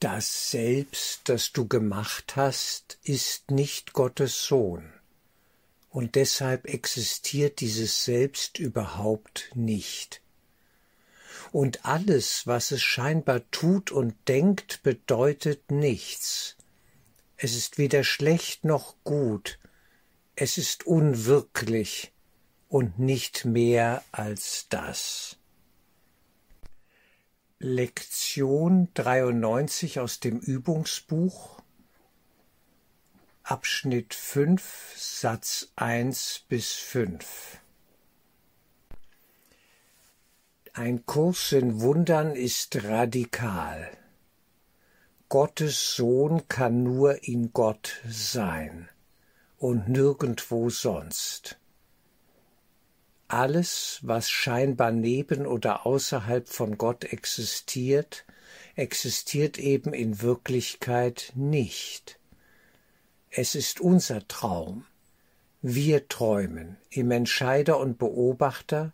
Das Selbst, das du gemacht hast, ist nicht Gottes Sohn. Und deshalb existiert dieses Selbst überhaupt nicht. Und alles, was es scheinbar tut und denkt, bedeutet nichts. Es ist weder schlecht noch gut, es ist unwirklich und nicht mehr als das. Lektion 93 aus dem Übungsbuch Abschnitt 5 Satz 1 bis 5 Ein Kurs in Wundern ist radikal. Gottes Sohn kann nur in Gott sein und nirgendwo sonst. Alles, was scheinbar neben oder außerhalb von Gott existiert, existiert eben in Wirklichkeit nicht. Es ist unser Traum. Wir träumen im Entscheider und Beobachter,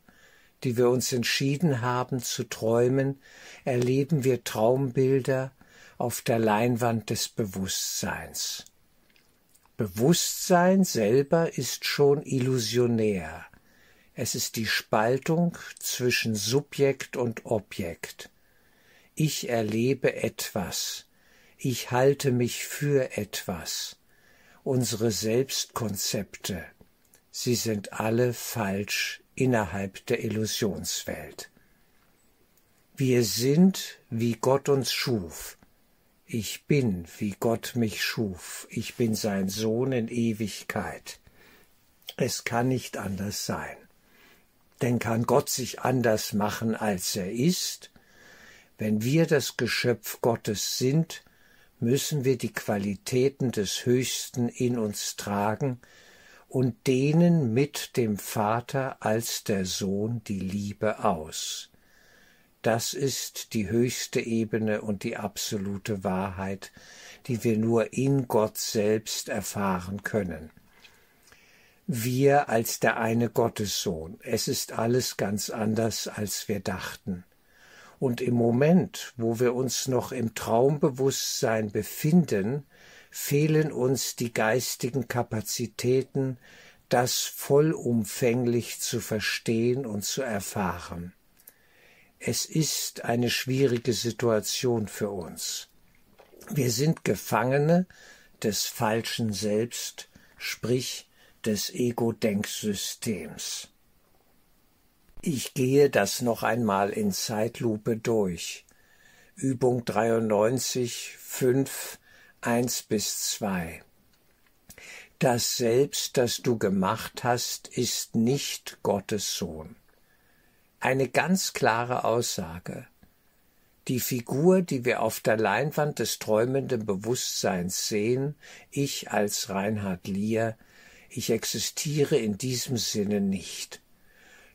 die wir uns entschieden haben zu träumen, erleben wir Traumbilder auf der Leinwand des Bewusstseins. Bewusstsein selber ist schon illusionär. Es ist die Spaltung zwischen Subjekt und Objekt. Ich erlebe etwas. Ich halte mich für etwas. Unsere Selbstkonzepte, sie sind alle falsch innerhalb der Illusionswelt. Wir sind, wie Gott uns schuf. Ich bin, wie Gott mich schuf. Ich bin sein Sohn in Ewigkeit. Es kann nicht anders sein. Denn kann Gott sich anders machen, als er ist? Wenn wir das Geschöpf Gottes sind, müssen wir die Qualitäten des Höchsten in uns tragen und dehnen mit dem Vater als der Sohn die Liebe aus. Das ist die höchste Ebene und die absolute Wahrheit, die wir nur in Gott selbst erfahren können wir als der eine Gottessohn. Es ist alles ganz anders, als wir dachten. Und im Moment, wo wir uns noch im Traumbewusstsein befinden, fehlen uns die geistigen Kapazitäten, das vollumfänglich zu verstehen und zu erfahren. Es ist eine schwierige Situation für uns. Wir sind Gefangene des falschen Selbst, sprich des Ego-Denksystems. Ich gehe das noch einmal in Zeitlupe durch. Übung 93, 5, 1 bis 2. Das Selbst, das du gemacht hast, ist nicht Gottes Sohn. Eine ganz klare Aussage. Die Figur, die wir auf der Leinwand des träumenden Bewusstseins sehen, ich als Reinhard Lier, ich existiere in diesem Sinne nicht.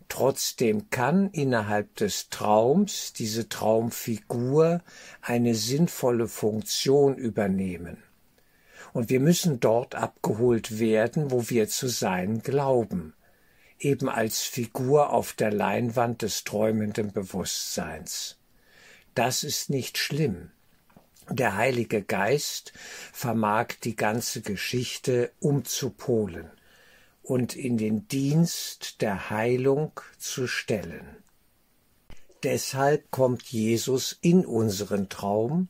Trotzdem kann innerhalb des Traums diese Traumfigur eine sinnvolle Funktion übernehmen. Und wir müssen dort abgeholt werden, wo wir zu sein glauben, eben als Figur auf der Leinwand des träumenden Bewusstseins. Das ist nicht schlimm. Der Heilige Geist vermag die ganze Geschichte umzupolen und in den Dienst der Heilung zu stellen. Deshalb kommt Jesus in unseren Traum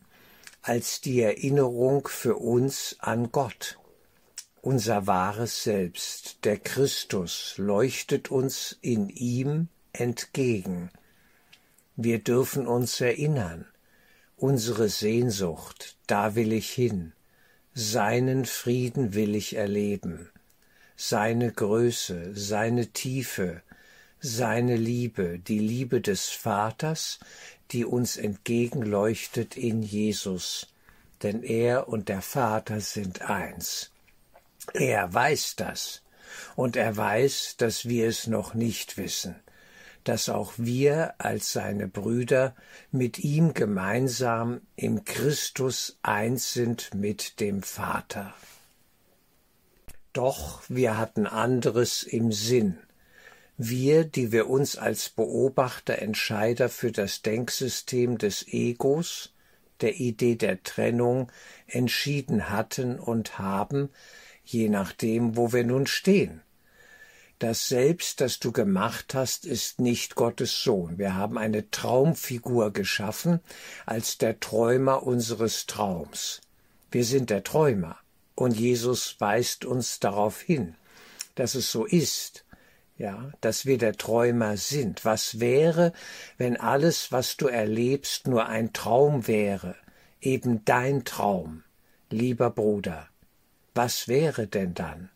als die Erinnerung für uns an Gott. Unser wahres Selbst, der Christus, leuchtet uns in ihm entgegen. Wir dürfen uns erinnern, unsere Sehnsucht, da will ich hin, seinen Frieden will ich erleben, seine Größe, seine Tiefe, seine Liebe, die Liebe des Vaters, die uns entgegenleuchtet in Jesus, denn er und der Vater sind eins. Er weiß das, und er weiß, dass wir es noch nicht wissen dass auch wir als seine Brüder mit ihm gemeinsam im Christus eins sind mit dem Vater. Doch wir hatten anderes im Sinn. Wir, die wir uns als Beobachter, Entscheider für das Denksystem des Egos, der Idee der Trennung entschieden hatten und haben, je nachdem, wo wir nun stehen. Das Selbst, das du gemacht hast, ist nicht Gottes Sohn. Wir haben eine Traumfigur geschaffen als der Träumer unseres Traums. Wir sind der Träumer. Und Jesus weist uns darauf hin, dass es so ist, ja, dass wir der Träumer sind. Was wäre, wenn alles, was du erlebst, nur ein Traum wäre, eben dein Traum, lieber Bruder? Was wäre denn dann,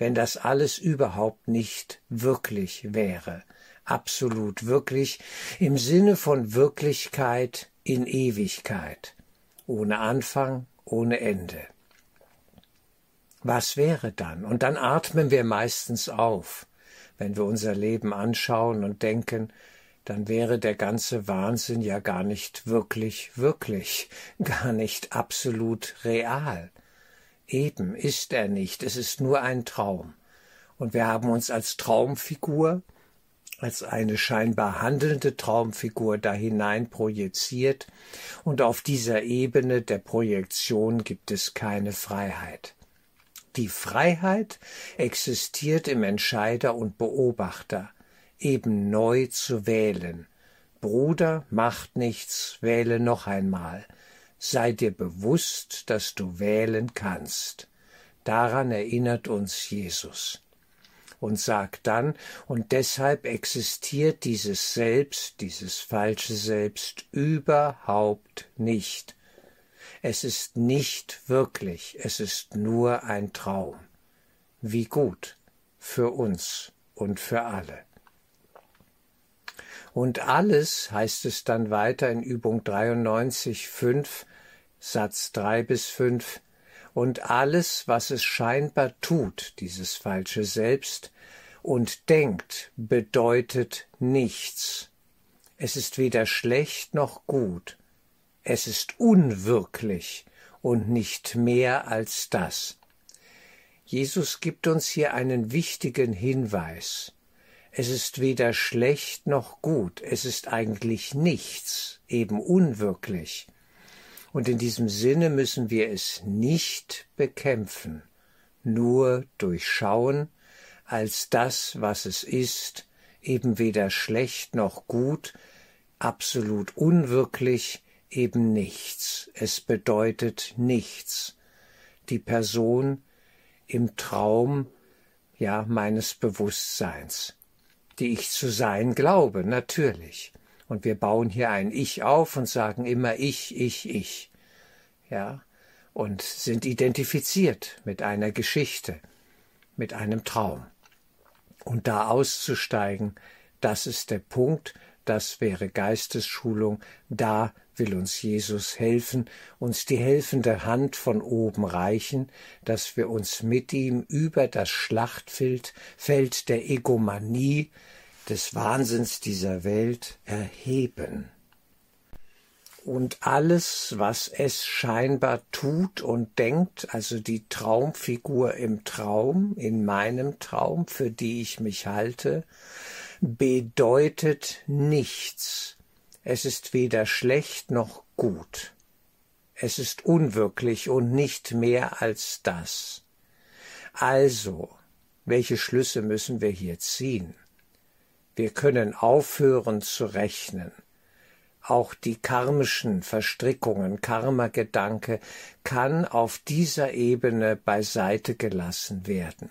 wenn das alles überhaupt nicht wirklich wäre, absolut wirklich im Sinne von Wirklichkeit in Ewigkeit, ohne Anfang, ohne Ende? Was wäre dann? Und dann atmen wir meistens auf, wenn wir unser Leben anschauen und denken, dann wäre der ganze Wahnsinn ja gar nicht wirklich, wirklich, gar nicht absolut real. Eben ist er nicht, es ist nur ein Traum. Und wir haben uns als Traumfigur, als eine scheinbar handelnde Traumfigur da hinein projiziert, und auf dieser Ebene der Projektion gibt es keine Freiheit. Die Freiheit existiert im Entscheider und Beobachter, eben neu zu wählen. Bruder, macht nichts, wähle noch einmal. Sei dir bewusst, dass du wählen kannst. Daran erinnert uns Jesus. Und sagt dann, und deshalb existiert dieses Selbst, dieses falsche Selbst überhaupt nicht. Es ist nicht wirklich, es ist nur ein Traum. Wie gut für uns und für alle. Und alles, heißt es dann weiter in Übung 93, 5, Satz 3 bis 5, und alles, was es scheinbar tut, dieses falsche Selbst, und denkt, bedeutet nichts. Es ist weder schlecht noch gut, es ist unwirklich und nicht mehr als das. Jesus gibt uns hier einen wichtigen Hinweis. Es ist weder schlecht noch gut, es ist eigentlich nichts, eben unwirklich. Und in diesem Sinne müssen wir es nicht bekämpfen, nur durchschauen als das, was es ist, eben weder schlecht noch gut, absolut unwirklich, eben nichts. Es bedeutet nichts. Die Person im Traum, ja, meines Bewusstseins, die ich zu sein glaube, natürlich. Und wir bauen hier ein Ich auf und sagen immer ich, ich, ich. Ja, und sind identifiziert mit einer Geschichte, mit einem Traum. Und da auszusteigen, das ist der Punkt, das wäre Geistesschulung, da will uns Jesus helfen, uns die helfende Hand von oben reichen, dass wir uns mit ihm über das Schlachtfeld Feld der Egomanie, des Wahnsinns dieser Welt erheben. Und alles, was es scheinbar tut und denkt, also die Traumfigur im Traum, in meinem Traum, für die ich mich halte, bedeutet nichts. Es ist weder schlecht noch gut. Es ist unwirklich und nicht mehr als das. Also, welche Schlüsse müssen wir hier ziehen? Wir können aufhören zu rechnen. Auch die karmischen Verstrickungen, Karma-Gedanke kann auf dieser Ebene beiseite gelassen werden.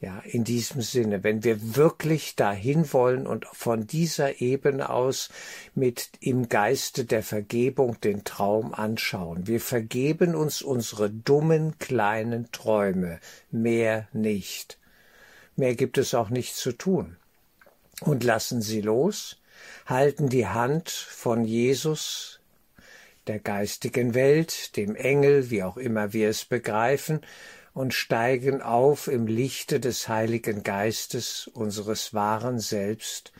Ja, in diesem Sinne, wenn wir wirklich dahin wollen und von dieser Ebene aus mit im Geiste der Vergebung den Traum anschauen. Wir vergeben uns unsere dummen kleinen Träume, mehr nicht. Mehr gibt es auch nicht zu tun. Und lassen sie los, halten die Hand von Jesus, der geistigen Welt, dem Engel, wie auch immer wir es begreifen, und steigen auf im Lichte des Heiligen Geistes unseres wahren Selbst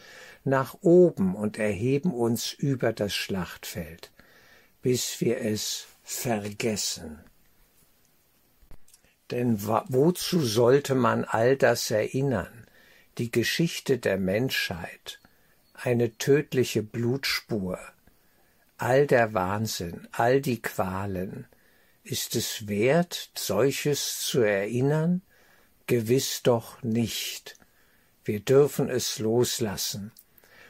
nach oben und erheben uns über das Schlachtfeld, bis wir es vergessen. Denn wozu sollte man all das erinnern, die Geschichte der Menschheit, eine tödliche Blutspur, all der Wahnsinn, all die Qualen, ist es wert, solches zu erinnern? Gewiss doch nicht. Wir dürfen es loslassen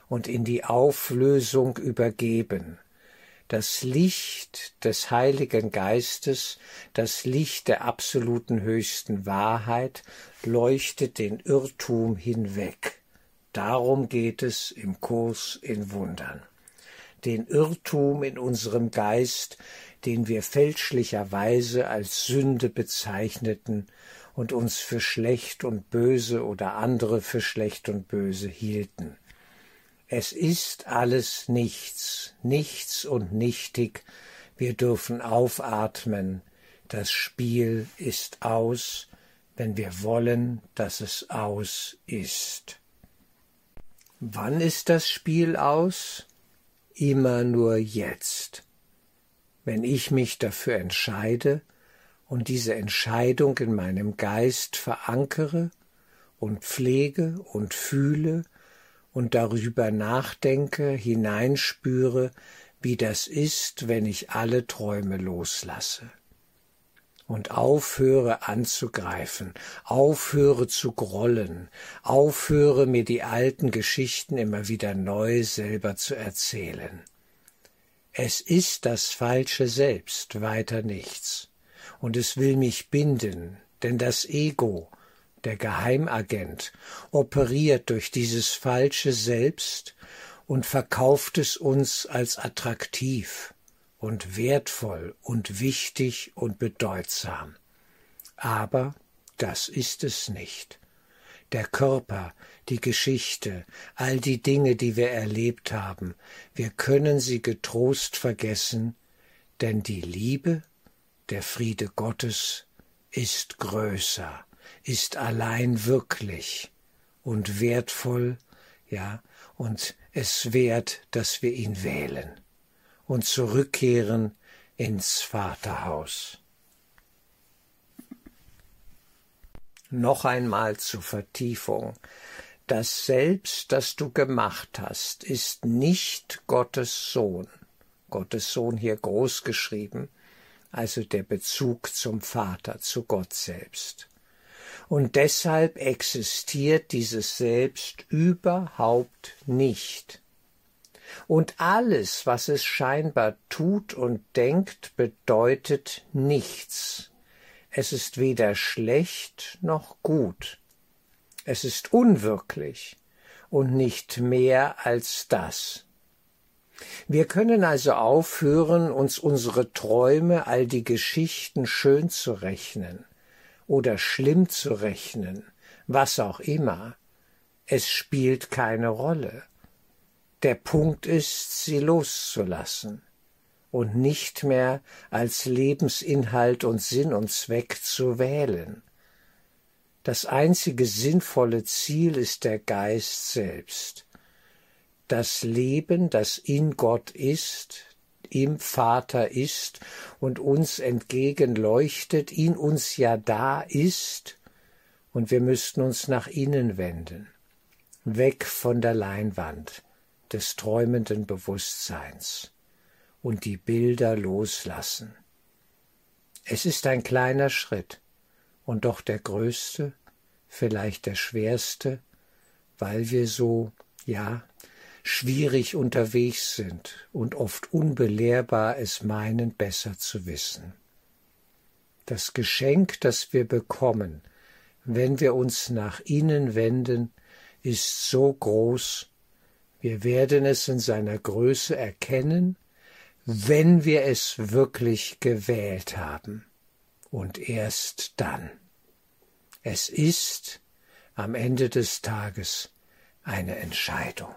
und in die Auflösung übergeben. Das Licht des Heiligen Geistes, das Licht der absoluten höchsten Wahrheit, leuchtet den Irrtum hinweg. Darum geht es im Kurs in Wundern. Den Irrtum in unserem Geist, den wir fälschlicherweise als Sünde bezeichneten und uns für schlecht und böse oder andere für schlecht und böse hielten. Es ist alles nichts, nichts und nichtig. Wir dürfen aufatmen. Das Spiel ist aus, wenn wir wollen, dass es aus ist. Wann ist das Spiel aus? Immer nur jetzt. Wenn ich mich dafür entscheide und diese Entscheidung in meinem Geist verankere und pflege und fühle und darüber nachdenke, hineinspüre, wie das ist, wenn ich alle Träume loslasse und aufhöre anzugreifen, aufhöre zu grollen, aufhöre mir die alten Geschichten immer wieder neu selber zu erzählen. Es ist das falsche Selbst, weiter nichts, und es will mich binden, denn das Ego, der Geheimagent, operiert durch dieses falsche Selbst und verkauft es uns als attraktiv und wertvoll und wichtig und bedeutsam. Aber das ist es nicht. Der Körper, die Geschichte, all die Dinge, die wir erlebt haben, wir können sie getrost vergessen, denn die Liebe, der Friede Gottes ist größer ist allein wirklich und wertvoll, ja, und es wert, dass wir ihn wählen und zurückkehren ins Vaterhaus. Noch einmal zur Vertiefung. Das Selbst, das du gemacht hast, ist nicht Gottes Sohn. Gottes Sohn hier groß geschrieben, also der Bezug zum Vater, zu Gott selbst. Und deshalb existiert dieses Selbst überhaupt nicht. Und alles, was es scheinbar tut und denkt, bedeutet nichts. Es ist weder schlecht noch gut. Es ist unwirklich und nicht mehr als das. Wir können also aufhören, uns unsere Träume, all die Geschichten schön zu rechnen oder schlimm zu rechnen, was auch immer, es spielt keine Rolle. Der Punkt ist, sie loszulassen und nicht mehr als Lebensinhalt und Sinn und Zweck zu wählen. Das einzige sinnvolle Ziel ist der Geist selbst. Das Leben, das in Gott ist, im Vater ist und uns entgegenleuchtet, in uns ja da ist, und wir müssten uns nach innen wenden, weg von der Leinwand des träumenden Bewusstseins und die Bilder loslassen. Es ist ein kleiner Schritt und doch der größte, vielleicht der schwerste, weil wir so, ja, schwierig unterwegs sind und oft unbelehrbar es meinen, besser zu wissen. Das Geschenk, das wir bekommen, wenn wir uns nach ihnen wenden, ist so groß, wir werden es in seiner Größe erkennen, wenn wir es wirklich gewählt haben, und erst dann. Es ist am Ende des Tages eine Entscheidung.